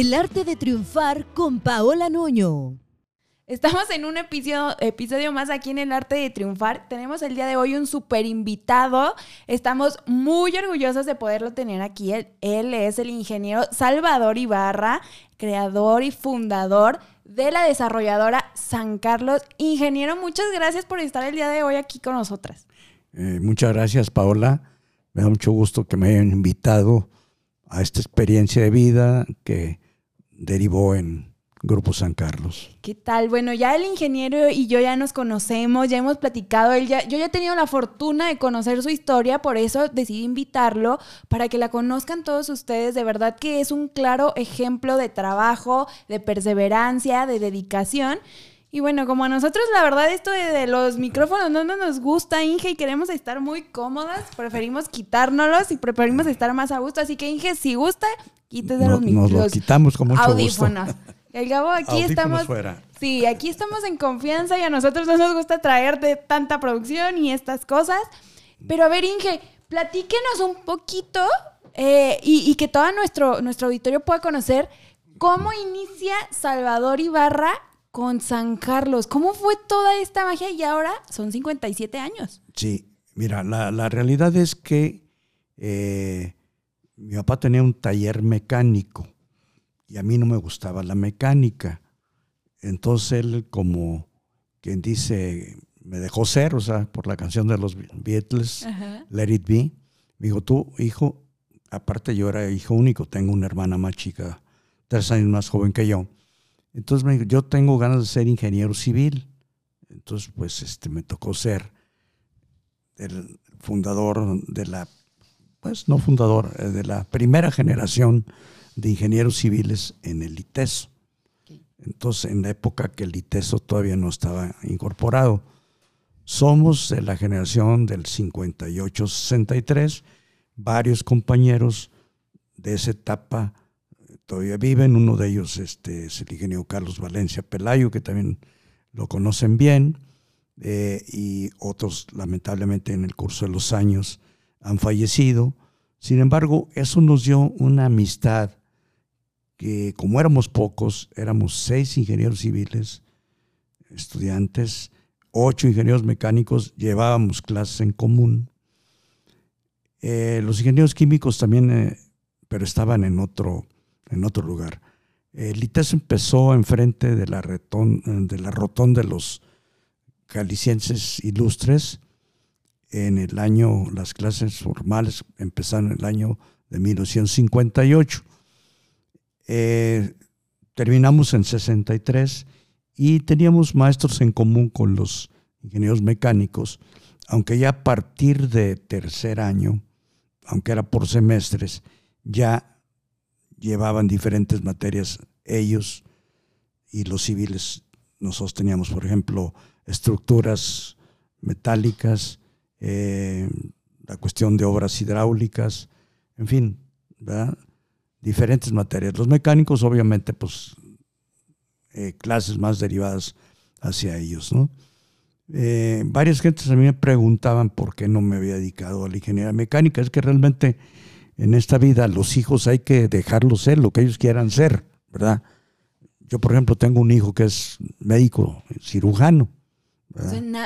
El arte de triunfar con Paola Nuño. Estamos en un episodio, episodio más aquí en El Arte de Triunfar. Tenemos el día de hoy un super invitado. Estamos muy orgullosos de poderlo tener aquí. Él, él es el ingeniero Salvador Ibarra, creador y fundador de la desarrolladora San Carlos. Ingeniero, muchas gracias por estar el día de hoy aquí con nosotras. Eh, muchas gracias, Paola. Me da mucho gusto que me hayan invitado a esta experiencia de vida que derivó en Grupo San Carlos. ¿Qué tal? Bueno, ya el ingeniero y yo ya nos conocemos, ya hemos platicado, él ya, yo ya he tenido la fortuna de conocer su historia, por eso decidí invitarlo para que la conozcan todos ustedes. De verdad que es un claro ejemplo de trabajo, de perseverancia, de dedicación. Y bueno, como a nosotros la verdad esto de, los micrófonos no, nos gusta, Inge, y queremos estar muy cómodas, preferimos quitárnoslos y preferimos estar más a gusto. Así que Inge, si gusta, quítese los micrófonos. Nos lo quitamos con mucho audífonos. El Gabo, aquí estamos. Sí, aquí estamos en confianza y a nosotros no nos gusta traer de tanta producción y estas cosas. Pero a ver, Inge, platíquenos un poquito eh, y, y, que todo nuestro, nuestro auditorio pueda conocer cómo inicia Salvador Ibarra con San Carlos. ¿Cómo fue toda esta magia y ahora son 57 años? Sí, mira, la, realidad es que eh, mi papá tenía un taller mecánico y a mí no me gustaba la mecánica. Entonces él, como quien dice, me dejó ser, o sea, por la canción de los Beatles, Let It Be, me dijo, tú, hijo, aparte yo era hijo único, tengo una hermana más chica, tres años más joven que yo. Entonces me dijo, yo tengo ganas de ser ingeniero civil. Entonces, pues, este, me tocó ser el fundador de la, pues, no fundador, eh, de la primera generación de ingenieros civiles en el ITESO. Entonces, en la época que el ITESO todavía no estaba incorporado. Somos de la generación del 58-63, varios compañeros de esa etapa todavía viven. Uno de ellos este, es el ingeniero Carlos Valencia Pelayo, que también lo conocen bien, eh, y otros lamentablemente en el curso de los años han fallecido. Sin embargo, eso nos dio una amistad que como éramos pocos, éramos seis ingenieros civiles, estudiantes, ocho ingenieros mecánicos, llevábamos clases en común. Eh, los ingenieros químicos también, eh, pero estaban en otro, en otro lugar. El ITES empezó enfrente de la, de la rotonda de los calicienses ilustres en el año, las clases formales empezaron en el año de 1958. Eh, terminamos en 63 y teníamos maestros en común con los ingenieros mecánicos, aunque ya a partir de tercer año, aunque era por semestres, ya llevaban diferentes materias ellos y los civiles. Nosotros teníamos, por ejemplo, estructuras metálicas, eh, la cuestión de obras hidráulicas, en fin, diferentes materias. Los mecánicos, obviamente, pues eh, clases más derivadas hacia ellos. ¿no? Eh, varias gentes a mí me preguntaban por qué no me había dedicado a la ingeniería mecánica. Es que realmente en esta vida los hijos hay que dejarlos ser lo que ellos quieran ser, ¿verdad? Yo, por ejemplo, tengo un hijo que es médico, cirujano.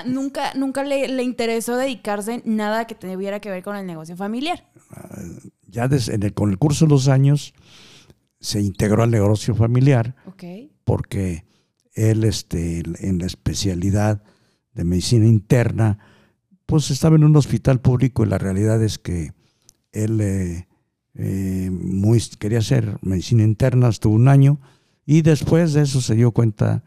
nunca nunca le, interesó dedicarse nada que tuviera que ver con el negocio familiar. Ah, ya con el curso de los años se integró al negocio familiar porque él este, en la especialidad de medicina interna, pues estaba en un hospital público y la realidad es que él eh, eh, muy, quería hacer medicina interna, estuvo un año y después de eso se dio cuenta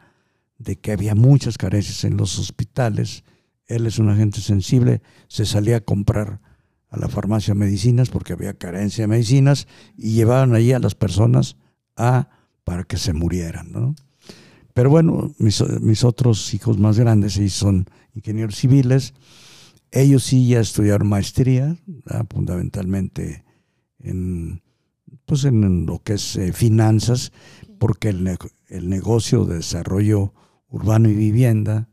de que había muchas carencias en los hospitales. Él es un agente sensible, se salía a comprar a la farmacia medicinas porque había carencia de medicinas y llevaban allí a las personas a, para que se murieran. Pero bueno, mis, mis, otros hijos más grandes, ellos son ingenieros civiles, ellos sí ya estudiaron maestría, fundamentalmente en, pues en lo que es eh, finanzas, porque el, el, negocio de desarrollo urbano y vivienda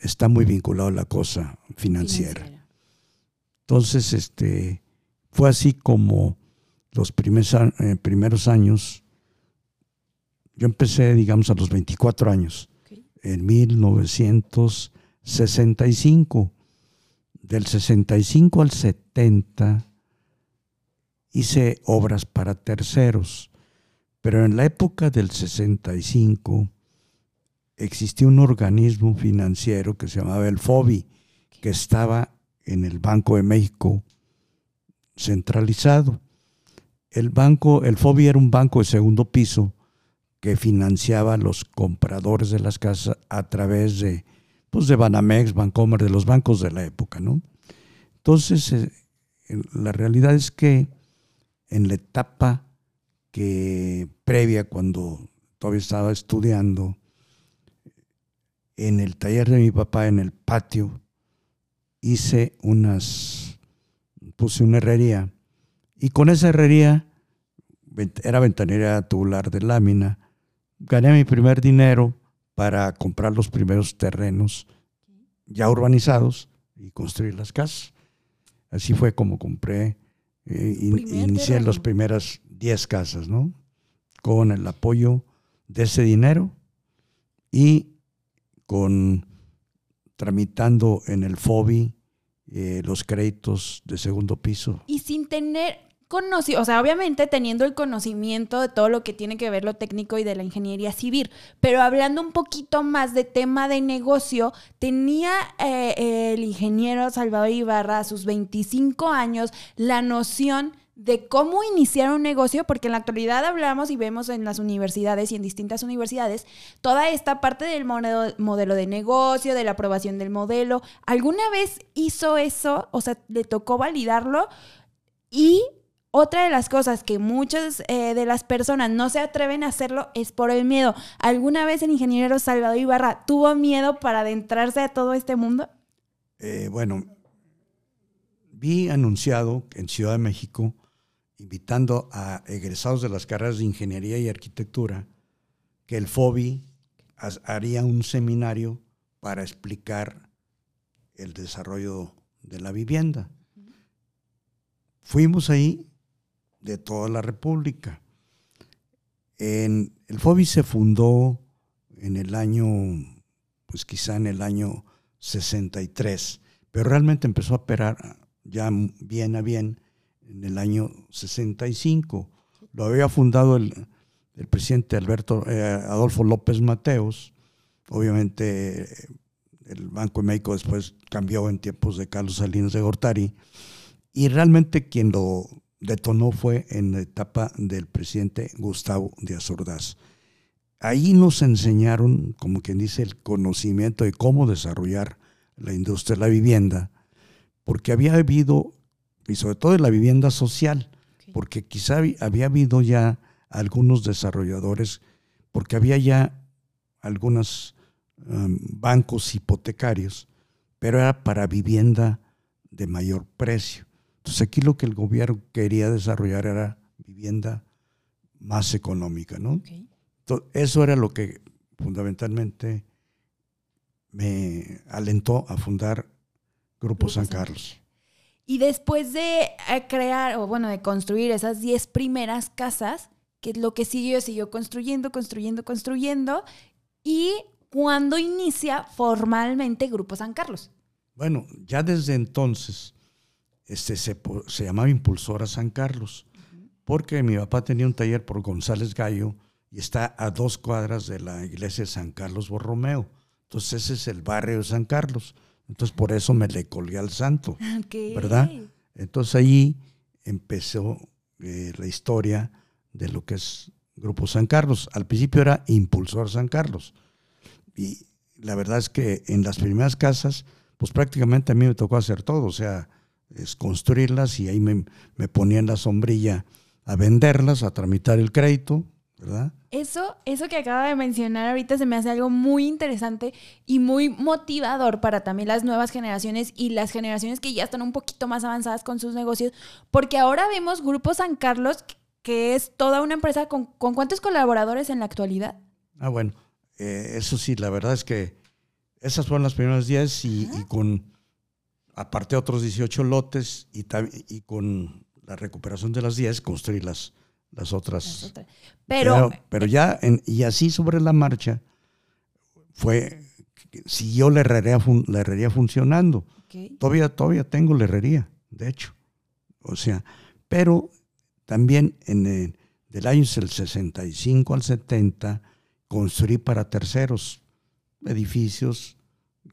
está muy vinculado a la cosa financiera. Entonces, este, fue así como los primeros, eh, primeros años yo empecé, digamos, a los 24 años, en 1965. Del 65 al 70 hice obras para terceros, pero en la época del 65 existía un organismo financiero que se llamaba el FOBI, que estaba en el Banco de México centralizado. El banco, el FOBI era un banco de segundo piso que financiaba a los compradores de las casas a través de, pues de Banamex, Bancomer, de los bancos de la época, ¿no? Entonces, eh, la realidad es que en la etapa que previa, cuando todavía estaba estudiando, en el taller de mi papá, en el patio, hice unas, puse una herrería y con esa herrería, era ventanera tubular de lámina, gané mi primer dinero para comprar los primeros terrenos ya urbanizados y construir las casas. Así fue como compré, eh, inicié las primeras 10 casas, ¿no? Con el apoyo de ese dinero y con tramitando en el FOBI eh, los créditos de segundo piso. Y sin tener conocido, o sea, obviamente teniendo el conocimiento de todo lo que tiene que ver lo técnico y de la ingeniería civil, pero hablando un poquito más de tema de negocio, tenía eh, el ingeniero Salvador Ibarra a sus 25 años la noción de cómo iniciar un negocio, porque en la actualidad hablamos y vemos en las universidades y en distintas universidades toda esta parte del modelo, de negocio, de la aprobación del modelo. ¿Alguna vez hizo eso? O sea, le tocó validarlo y otra de las cosas que muchas eh, de las personas no se atreven a hacerlo es por el miedo. ¿Alguna vez el ingeniero Salvador Ibarra tuvo miedo para adentrarse a todo este mundo? Eh, bueno, vi anunciado en Ciudad de México invitando a egresados de las carreras de ingeniería y arquitectura que el FOBI haría un seminario para explicar el desarrollo de la vivienda. Fuimos ahí de toda la República. En, el FOBI se fundó en el año, pues quizá en el año 63, pero realmente empezó a operar ya bien a bien en el año 65. Lo había fundado el, presidente Alberto eh, Adolfo López Mateos. Obviamente el Banco de México después cambió en tiempos de Carlos Salinas de Gortari. Y realmente quien lo detonó fue en la etapa del presidente Gustavo Díaz Ordaz. Ahí nos enseñaron, como quien dice, el conocimiento de cómo desarrollar la industria de la vivienda, porque había habido y sobre todo en la vivienda social, porque quizá había habido ya algunos desarrolladores, porque había ya algunos um, bancos hipotecarios, pero era para vivienda de mayor precio. Entonces aquí lo que el gobierno quería desarrollar era vivienda más económica, ¿no? eso era lo que fundamentalmente me alentó a fundar Grupo San Carlos. Y después de eh, crear, o bueno, de construir esas 10 primeras casas, que es lo que siguió, siguió construyendo, construyendo, construyendo. Y cuando inicia formalmente Grupo San Carlos. Bueno, ya desde entonces este, se, se llamaba Impulsora San Carlos, porque mi papá tenía un taller por González Gallo y está a dos cuadras de la iglesia de San Carlos Borromeo. Entonces ese es el barrio de San Carlos. Entonces por eso me le colgué al santo, ¿verdad? Entonces ahí empezó eh, la historia de lo que es Grupo San Carlos. Al principio era Impulsor San Carlos. Y la verdad es que en las primeras casas, pues prácticamente a mí me tocó hacer todo, o sea, es construirlas y ahí me, me ponía en la sombrilla a venderlas, a tramitar el crédito, ¿verdad? Eso, eso que acaba de mencionar ahorita se me hace algo muy interesante y muy motivador para también las nuevas generaciones y las generaciones que ya están un poquito más avanzadas con sus negocios, porque ahora vemos Grupo San Carlos, que es toda una empresa con, cuántos colaboradores en la actualidad. Ah, bueno, eh, eso sí, la verdad es que esas fueron las primeras 10 y, con, aparte otros 18 lotes y, y con la recuperación de las 10, construir las las otras. Las otras. Pero, pero, pero ya, en- y así sobre la marcha, fue, siguió la herrería, fun- la herrería funcionando. Todavía, todavía tengo la herrería, de hecho. O sea, pero también en el, del año del 65 al 70 construí para terceros edificios,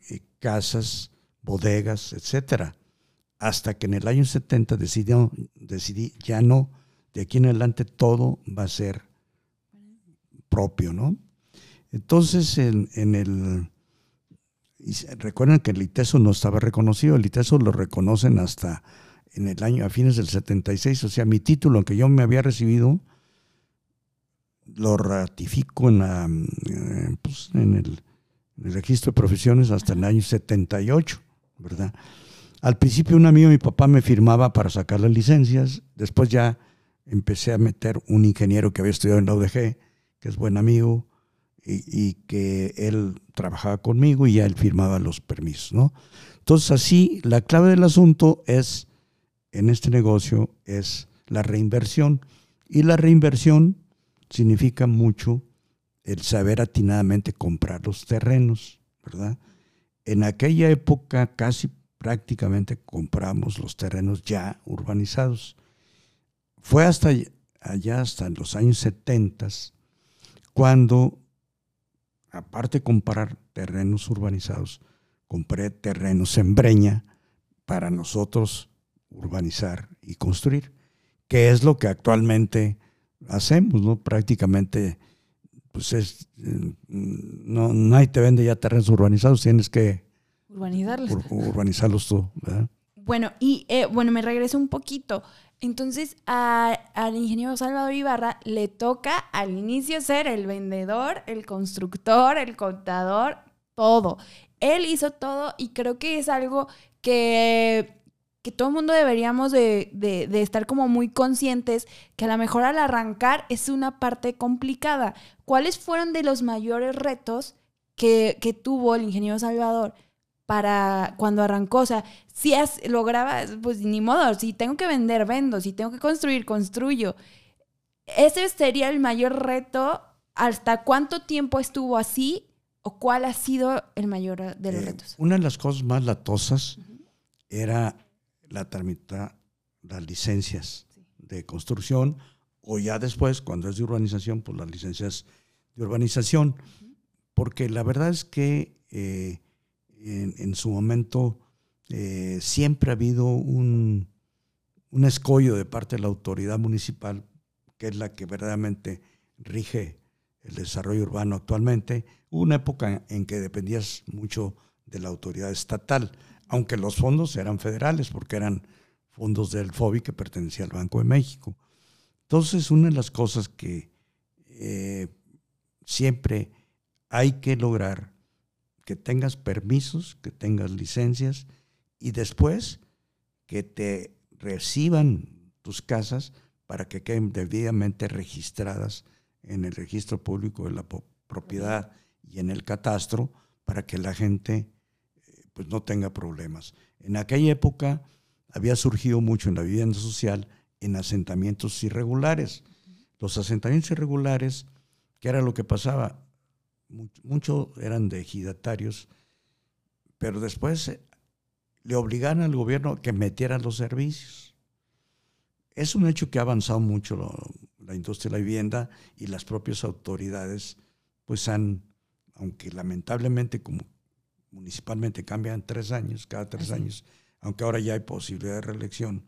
eh, casas, bodegas, etcétera. Hasta que en el año 70 decidí, decidí ya no, de aquí en adelante todo va a ser propio, ¿no? Entonces, en, en el. Recuerden que el ITESO no estaba reconocido, el ITESO lo reconocen hasta en el año, a fines del 76, o sea, mi título que yo me había recibido, lo ratifico en, la, eh, pues, en, el, en el registro de profesiones hasta el año 78, ¿verdad? Al principio un amigo de mi papá me firmaba para sacar las licencias, después ya empecé a meter un ingeniero que había estudiado en la UDG, que es buen amigo, y, y que él trabajaba conmigo y ya él firmaba los permisos, ¿no? Entonces así, la clave del asunto es, en este negocio, es la reinversión. Y la reinversión significa mucho el saber atinadamente comprar los terrenos, ¿verdad? En aquella época casi prácticamente compramos los terrenos ya urbanizados. Fue hasta allá, hasta los años 70, cuando, aparte de comprar terrenos urbanizados, compré terrenos en Breña para nosotros urbanizar y construir, que es lo que actualmente hacemos, ¿no? Prácticamente, pues es, eh, no, nadie te vende ya terrenos urbanizados, tienes que Urbanizarlos. ur- urbanizarlos tú, ¿verdad? Bueno, y eh, bueno, me regreso un poquito. Entonces, a- al ingeniero Salvador Ibarra le toca al inicio ser el vendedor, el constructor, el contador, todo. Él hizo todo y creo que es algo que, que todo el mundo deberíamos de, de- de estar como muy conscientes que a lo mejor al arrancar es una parte complicada. ¿Cuáles fueron de los mayores retos que, que tuvo el ingeniero Salvador para cuando arrancó? O sea, si has, lograba, pues ni modo, si tengo que vender, vendo, si tengo que construir, construyo. Ese sería el mayor reto. ¿Hasta cuánto tiempo estuvo así? ¿O cuál ha sido el mayor de los Eh, retos? Una de las cosas más latosas era la tramitar las licencias de construcción o ya después, cuando es de urbanización, pues las licencias de urbanización. Porque la verdad es que eh, en, en su momento eh, siempre ha habido un, un escollo de parte de la autoridad municipal, que es la que verdaderamente rige el desarrollo urbano actualmente. Hubo una época en que dependías mucho de la autoridad estatal, aunque los fondos eran federales, porque eran fondos del FOBI que pertenecía al Banco de México. Entonces, una de las cosas que eh, siempre hay que lograr que tengas permisos, que tengas licencias y después que te reciban tus casas para que queden debidamente registradas en el registro público de la propiedad y en el catastro para que la gente pues no tenga problemas. En aquella época había surgido mucho en la vivienda social en asentamientos irregulares. Los asentamientos irregulares, ¿qué era lo que pasaba? Mucho, mucho eran de ejidatarios, pero después eh, le obligaron al gobierno que metiera los servicios. Es un hecho que ha avanzado mucho la industria de la vivienda y las propias autoridades, pues han, aunque lamentablemente como municipalmente cambian tres años, cada tres Así. años, aunque ahora ya hay posibilidad de reelección,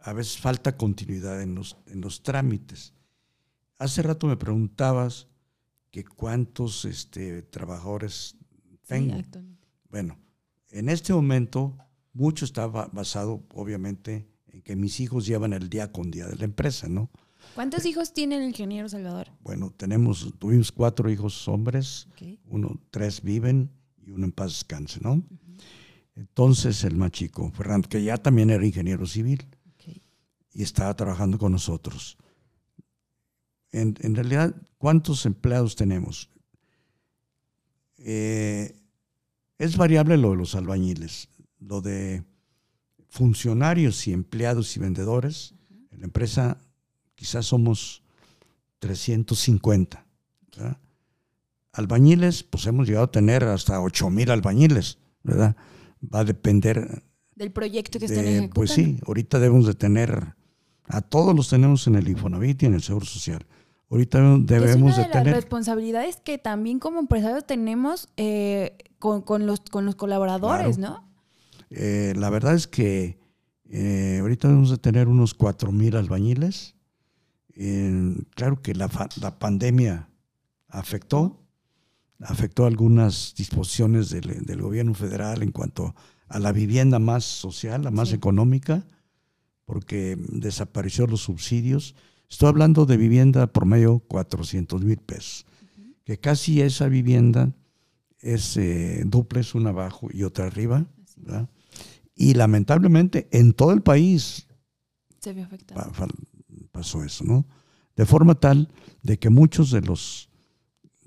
a veces falta continuidad en los, en los trámites. Hace rato me preguntabas que cuántos este, trabajadores tengo. Sí. Bueno, en este momento mucho está ba- basado, obviamente, en que mis hijos llevan el día con día de la empresa, ¿no? ¿Cuántos hijos tiene el ingeniero Salvador? Bueno, tenemos, tuvimos cuatro hijos hombres, uno, tres viven y uno en paz descanse, ¿no? Entonces el más chico, Fernando, que ya también era ingeniero civil y estaba trabajando con nosotros. En, en realidad, ¿cuántos empleados tenemos? Eh, es variable lo de los albañiles, lo de funcionarios y empleados y vendedores. En la empresa quizás somos 350. ¿verdad? Albañiles, pues hemos llegado a tener hasta 8 mil albañiles, ¿verdad? Va a depender Del proyecto que estén de- ejecutando. pues sí, ahorita debemos de tener, a todos los tenemos en el Infonavit y en el Seguro Social. Ahorita debemos es una de de, las tener, responsabilidades que también como empresarios tenemos eh, con, con los, con los colaboradores, ¿no? eh, la verdad es que eh, ahorita debemos de tener unos 4 mil albañiles. Claro que la, la pandemia afectó, afectó algunas disposiciones del, del gobierno federal en cuanto a la vivienda más social, la más Sí. económica, porque desapareció los subsidios. Estoy hablando de vivienda promedio 400 mil pesos, que casi esa vivienda es eh, duplex, una abajo y otra arriba. ¿verdad? Y lamentablemente en todo el país Se vio afectado. pasó eso, ¿no? De forma tal de que muchos de los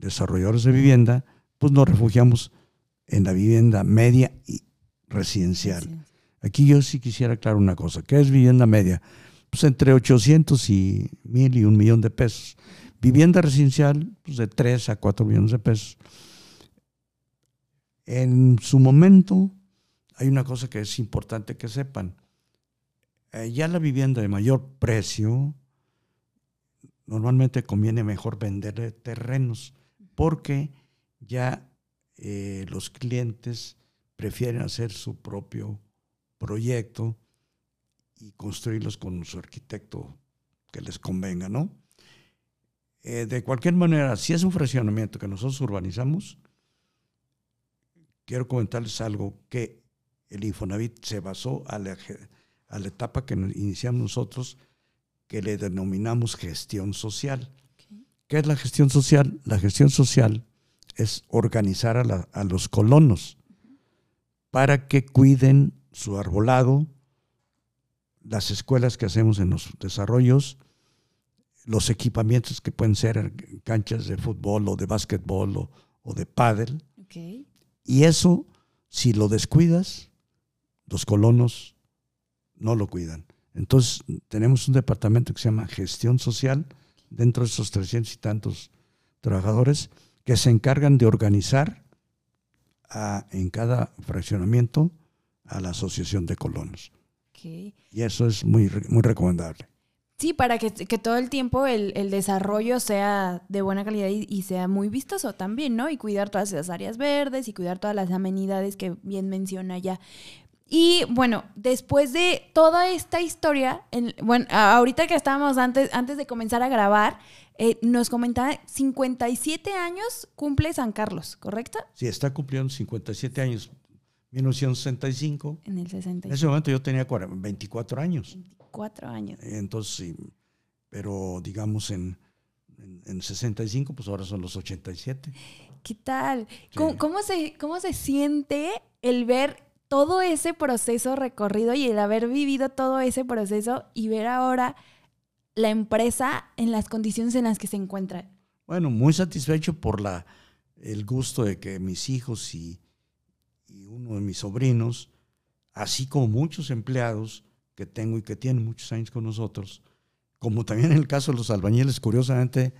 desarrolladores de vivienda, pues nos refugiamos en la vivienda media y residencial. Sí. Aquí yo sí quisiera aclarar una cosa. ¿Qué es vivienda media? Pues entre 800 y 1000 y un millón de pesos. Vivienda residencial, pues de 3 a 4 millones de pesos. En su momento, hay una cosa que es importante que sepan. Eh, ya la vivienda de mayor precio, normalmente conviene mejor vender terrenos, porque ya eh, los clientes prefieren hacer su propio proyecto y construirlos con su arquitecto que les convenga, ¿no? Eh, de cualquier manera, si es un fraccionamiento que nosotros urbanizamos, quiero comentarles algo que el Infonavit se basó a a la etapa que iniciamos nosotros, que le denominamos gestión social. ¿Qué es la gestión social? La gestión social es organizar a, la- a los colonos para que cuiden su arbolado, las escuelas que hacemos en los desarrollos, los equipamientos que pueden ser canchas de fútbol o de básquetbol o, o de pádel. Ok. Y eso, si lo descuidas, los colonos no lo cuidan. Entonces, tenemos un departamento que se llama gestión social dentro de esos 300 y tantos trabajadores que se encargan de organizar a- en cada fraccionamiento a la asociación de colonos. Y eso es muy, muy recomendable. Sí, para que, que todo el tiempo el, el desarrollo sea de buena calidad y, y sea muy vistoso también, ¿no? Y cuidar todas esas áreas verdes y cuidar todas las amenidades que bien menciona ya. Y bueno, después de toda esta historia, en- bueno, ahorita que estábamos antes, antes de comenzar a grabar, eh, nos comentaba 57 años cumple San Carlos, ¿correcto? Sí, está cumpliendo 57 años, 1965. En el En 64 ese momento yo tenía 40 24 años. años. Entonces, sí, pero digamos en, en, en 65, pues ahora son los 87. ¿Qué tal? ¿Cómo, Sí. cómo se, ¿Cómo se siente el ver todo ese proceso recorrido y el haber vivido todo ese proceso y ver ahora la empresa en las condiciones en las que se encuentra? Bueno, muy satisfecho por la, el gusto de que mis hijos y, y uno de mis sobrinos, así como muchos empleados que tengo y que tienen muchos años con nosotros, como también en el caso de los albañiles, curiosamente,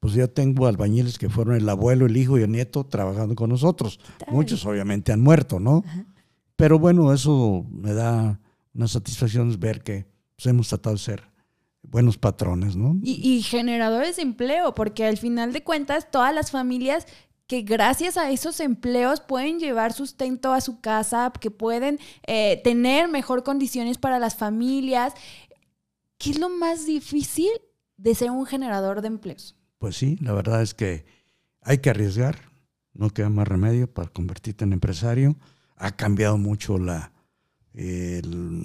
pues yo tengo albañiles que fueron el abuelo, el hijo y el nieto trabajando con nosotros. Muchos obviamente han muerto, ¿no? Ajá. Pero bueno, eso me da una satisfacción ver que pues, hemos tratado de ser buenos patrones, ¿no? Y, y generadores de empleo, porque al final de cuentas todas las familias que gracias a esos empleos pueden llevar sustento a su casa, que pueden eh, tener mejor condiciones para las familias. ¿Qué es lo más difícil de ser un generador de empleos? Pues sí, la verdad es que hay que arriesgar, no queda más remedio para convertirte en empresario. Ha cambiado mucho la, el-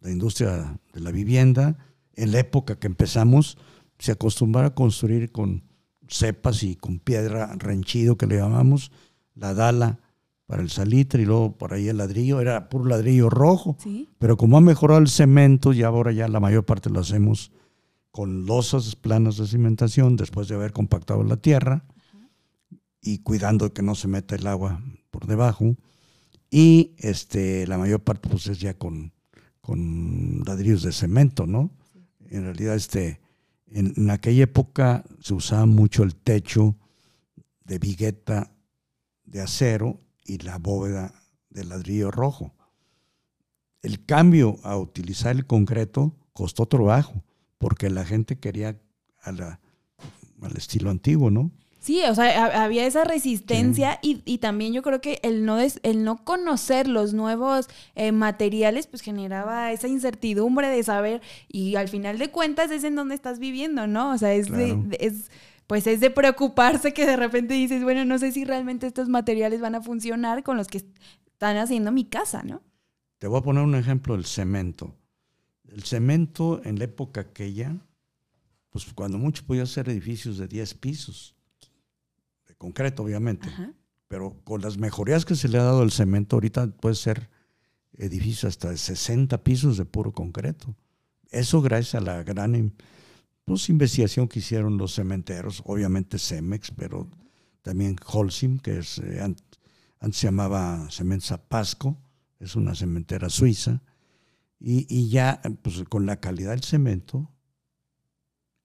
la industria de la vivienda. En la época que empezamos, se acostumbraba a construir con cepas y con piedra renchido, que le llamamos, la dala para el salitre y luego por ahí el ladrillo, era puro ladrillo rojo. Sí. Pero como ha mejorado el cemento, ya ahora ya la mayor parte lo hacemos con losas planas de cimentación después de haber compactado la tierra y cuidando de que no se meta el agua por debajo. Y este, la mayor parte pues es ya con, con ladrillos de cemento, ¿no? En realidad este, En, en aquella época se usaba mucho el techo de vigueta de acero y la bóveda de ladrillo rojo. El cambio a utilizar el concreto costó trabajo, porque la gente quería a la- al estilo antiguo, ¿no? Sí, o sea, ha- había esa resistencia y, y también yo creo que el no, des- el no conocer los nuevos eh, materiales, pues generaba esa incertidumbre de saber y al final de cuentas es en donde estás viviendo, ¿no? O sea, es, de- Claro. de- es pues es de preocuparse que de repente dices, bueno, no sé si realmente estos materiales van a funcionar con los que están haciendo mi casa, ¿no? Te voy a poner un ejemplo del cemento. El cemento en la época aquella, pues cuando mucho podía ser edificios de 10 pisos, concreto obviamente, Ajá. pero con las mejorías que se le ha dado al cemento, ahorita puede ser edificios hasta de 60 pisos de puro concreto. Eso gracias a la gran pues, investigación que hicieron los cementeros, obviamente Cemex, pero también Holcim, que es, eh, an- antes se llamaba Cement Zapasco, es una cementera suiza, y, y ya pues, con la calidad del cemento,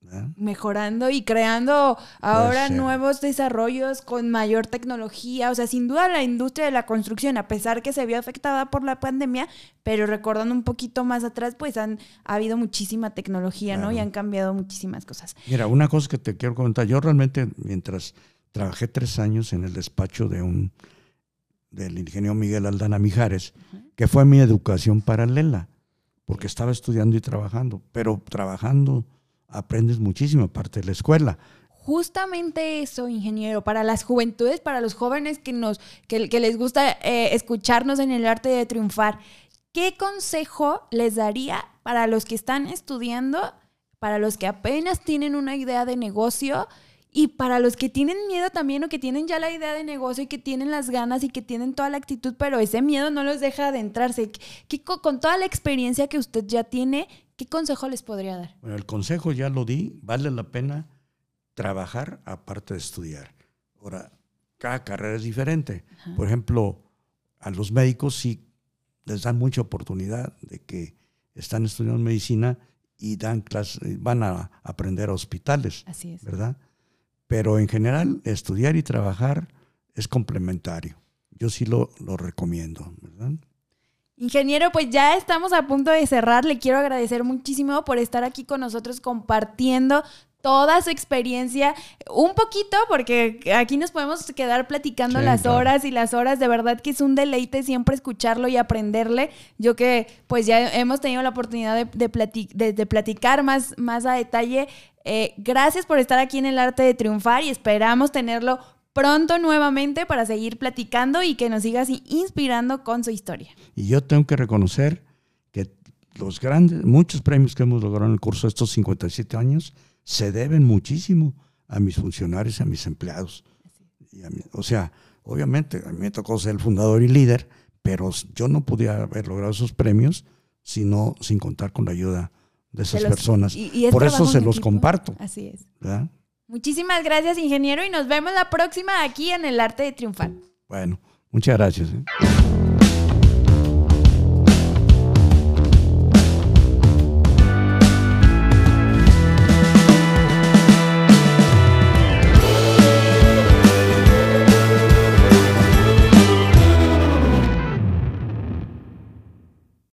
¿verdad? mejorando y creando ahora ser. nuevos desarrollos con mayor tecnología. O sea, sin duda la industria de la construcción, a pesar que se vio afectada por la pandemia, pero recordando un poquito más atrás, pues han ha habido muchísima tecnología, ¿no? Y han cambiado muchísimas cosas. Mira, una cosa que te quiero comentar, yo realmente mientras trabajé tres años en el despacho de un del ingeniero Miguel Aldana Mijares, que fue mi educación paralela, porque estaba estudiando y trabajando, pero trabajando aprendes muchísimo aparte de la escuela. Justamente eso, ingeniero, para las juventudes, para los jóvenes que nos, que, les gusta eh, escucharnos en el arte de triunfar, ¿qué consejo les daría para los que están estudiando, para los que apenas tienen una idea de negocio y para los que tienen miedo también o que tienen ya la idea de negocio y que tienen las ganas y que tienen toda la actitud, pero ese miedo no los deja adentrarse? ¿Qué, co- con toda la experiencia que usted ya tiene, ¿qué consejo les podría dar? Bueno, el consejo ya lo di, vale la pena trabajar aparte de estudiar. Ahora, cada carrera es diferente. Por ejemplo, a los médicos sí les dan mucha oportunidad de que están estudiando medicina y dan clases, van a aprender a hospitales, Así es. ¿verdad? Pero en general, estudiar y trabajar es complementario. Yo sí lo, lo recomiendo, ¿verdad? Ingeniero, pues ya estamos a punto de cerrar. Le quiero agradecer muchísimo por estar aquí con nosotros compartiendo toda su experiencia, un poquito, porque aquí nos podemos quedar platicando Sí, las claro. horas y las horas, de verdad que es un deleite siempre escucharlo y aprenderle. Yo que pues ya hemos tenido la oportunidad de, de plati- de- de platicar más, más a detalle. Eh, gracias por estar aquí en el arte de triunfar y esperamos tenerlo pronto nuevamente para seguir platicando y que nos siga así inspirando con su historia. Y yo tengo que reconocer que los grandes, muchos premios que hemos logrado en el curso de estos 57 años se deben muchísimo a mis funcionarios y a mis empleados. Y a o sea, obviamente a mí me tocó ser el fundador y líder, pero yo no podía haber logrado esos premios sino sin contar con la ayuda de esas los- personas. y- y Por eso se los equipo. comparto. Así es. ¿verdad? Muchísimas gracias, ingeniero, y nos vemos la próxima aquí en el arte de triunfar. Bueno, muchas gracias. ¿eh?